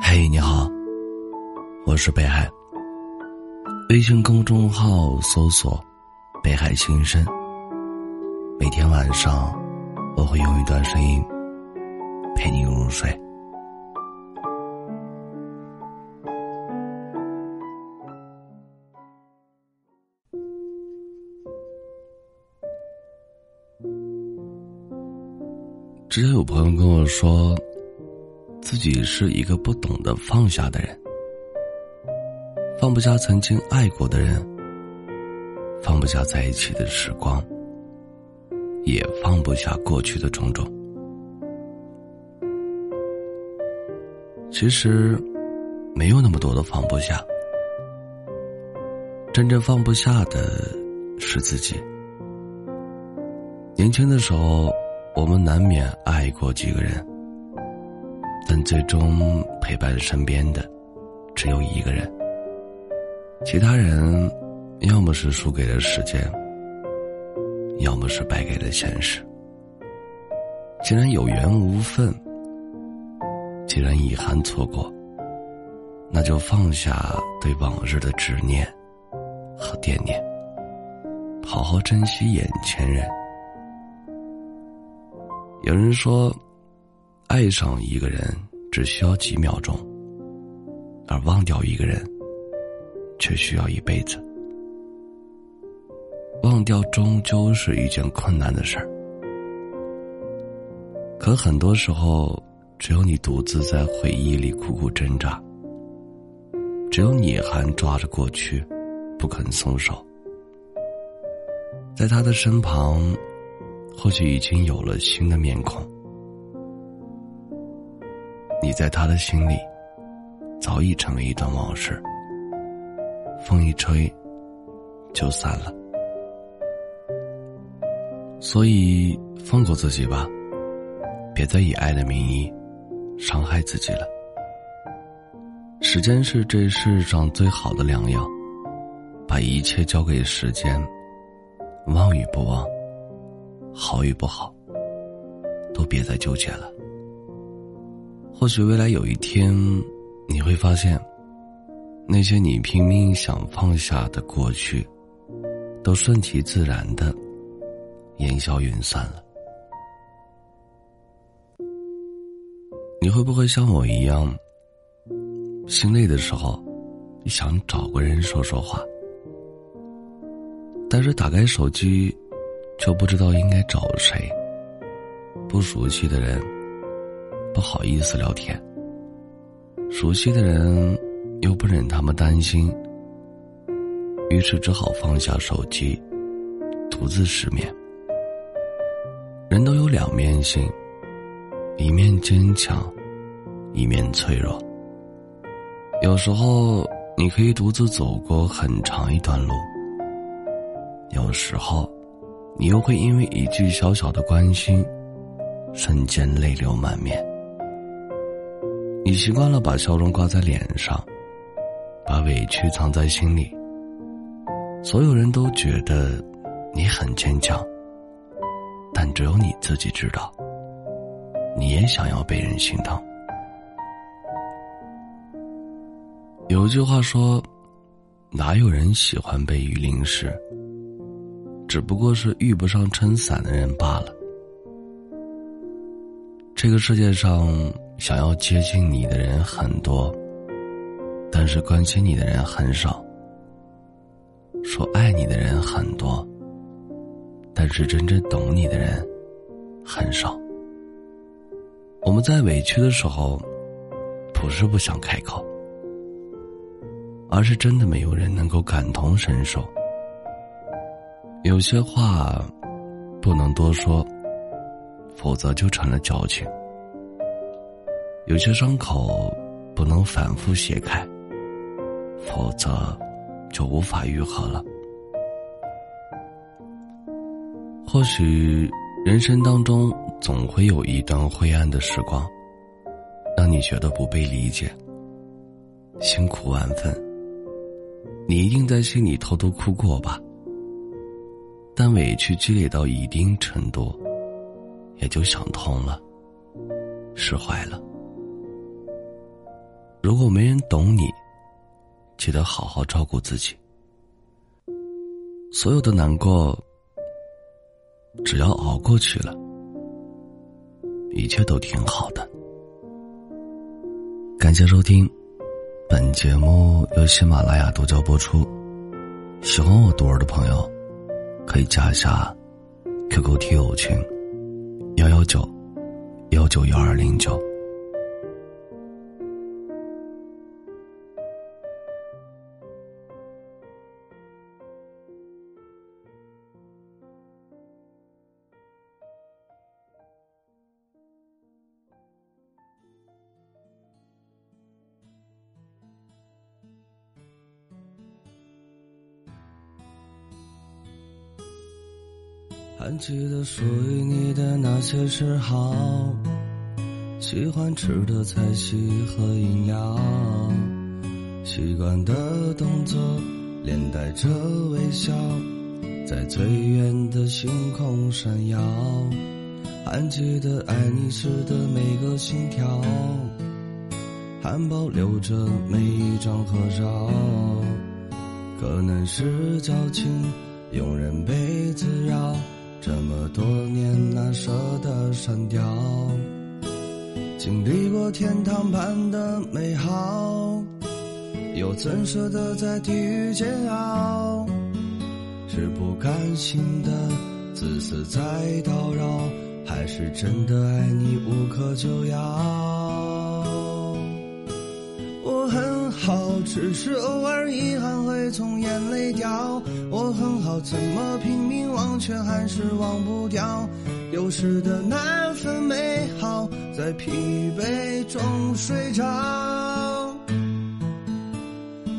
嘿，你好，我是北海。微信公众号搜索“北海心声”，每天晚上我会用一段声音陪你入睡。之前有朋友跟我说。自己是一个不懂得放下的人，放不下曾经爱过的人，放不下在一起的时光，也放不下过去的种种。其实，没有那么多的放不下，真正放不下的是自己。年轻的时候，我们难免爱过几个人。但最终陪伴身边的只有一个人，其他人要么是输给了时间，要么是败给了现实。既然有缘无分，既然遗憾错过，那就放下对往日的执念和惦念，好好珍惜眼前人。有人说。爱上一个人只需要几秒钟，而忘掉一个人却需要一辈子。忘掉终究是一件困难的事儿，可很多时候，只有你独自在回忆里苦苦挣扎，只有你还抓着过去不肯松手，在他的身旁，或许已经有了新的面孔。你在他的心里，早已成为一段往事。风一吹，就散了。所以放过自己吧，别再以爱的名义伤害自己了。时间是这世上最好的良药，把一切交给时间，忘与不忘，好与不好，都别再纠结了。或许未来有一天，你会发现，那些你拼命想放下的过去，都顺其自然的烟消云散了。你会不会像我一样，心累的时候，想找个人说说话，但是打开手机，就不知道应该找谁，不熟悉的人。不好意思聊天，熟悉的人又不忍他们担心，于是只好放下手机，独自失眠。人都有两面性，一面坚强，一面脆弱。有时候你可以独自走过很长一段路，有时候你又会因为一句小小的关心，瞬间泪流满面。你习惯了把笑容挂在脸上，把委屈藏在心里。所有人都觉得你很坚强，但只有你自己知道，你也想要被人心疼。有一句话说：“哪有人喜欢被雨淋湿？只不过是遇不上撑伞的人罢了。”这个世界上。想要接近你的人很多，但是关心你的人很少；说爱你的人很多，但是真正懂你的人很少。我们在委屈的时候，不是不想开口，而是真的没有人能够感同身受。有些话不能多说，否则就成了矫情。有些伤口不能反复揭开，否则就无法愈合了。或许人生当中总会有一段灰暗的时光，让你觉得不被理解，辛苦万分。你一定在心里偷偷哭过吧？但委屈积累到一定程度，也就想通了，释怀了。如果没人懂你，记得好好照顾自己。所有的难过，只要熬过去了，一切都挺好的。感谢收听，本节目由喜马拉雅独家播出。喜欢我读儿的朋友，可以加一下 QQ 听友群：幺幺九幺九幺二零九。还记得属于你的那些嗜好，喜欢吃的菜系和饮料，习惯的动作，连带着微笑，在最远的星空闪耀。还记得爱你时的每个心跳，还保留着每一张合照。可能是矫情，庸人被滋扰。这么多年，难舍的删掉？经历过天堂般的美好，又怎舍得在地狱煎熬？是不甘心的自私在叨扰，还是真的爱你无可救药？只是偶尔遗憾会从眼泪掉。我很好，怎么拼命忘却还是忘不掉？丢失的那份美好，在疲惫中睡着。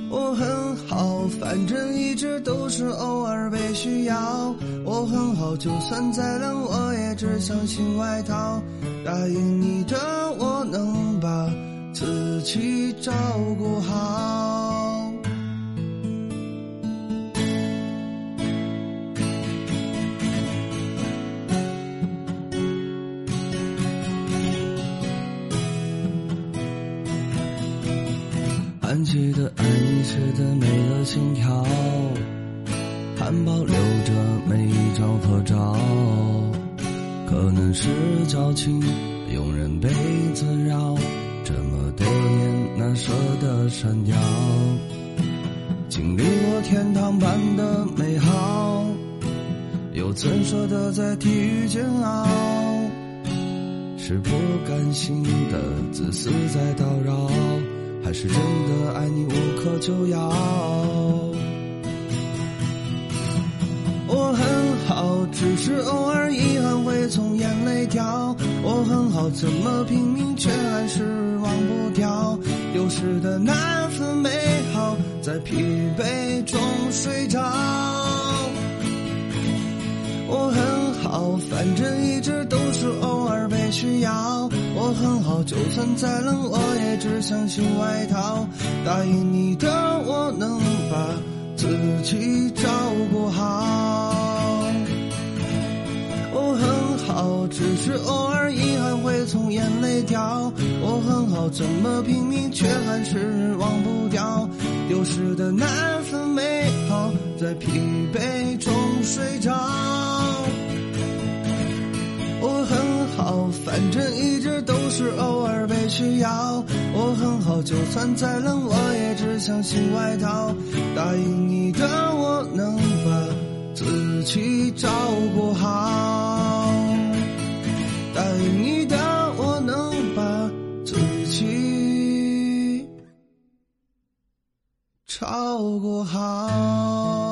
我很好，反正一直都是偶尔被需要。我很好，就算再冷，我也只相信外套。答应你的，我能把自己照顾好。还记得爱你时的每个心跳，还保留着每一张合照。可能是矫情，庸人被滋扰。这么多年，难舍的删掉？经历过天堂般的美好，又怎舍得在地狱煎熬？是不甘心的自私在叨扰。还是真的爱你无可救药。我很好，只是偶尔遗憾会从眼泪掉。我很好，怎么拼命却还是忘不掉。丢失的那份美好，在疲惫中睡着。我很好，反正一直都是偶尔被需要。我很好，就算再冷，我也只相信外套。答应你的，我能把自己照顾好。我很好，只是偶尔遗憾会从眼泪掉。我很好，怎么拼命却还是忘不掉。丢失的那份美好，在疲惫中睡着。我很好，反正一直都是偶尔被需要。我很好，就算再冷，我也只相信外套。答应你的，我能把自己照顾好。超过好。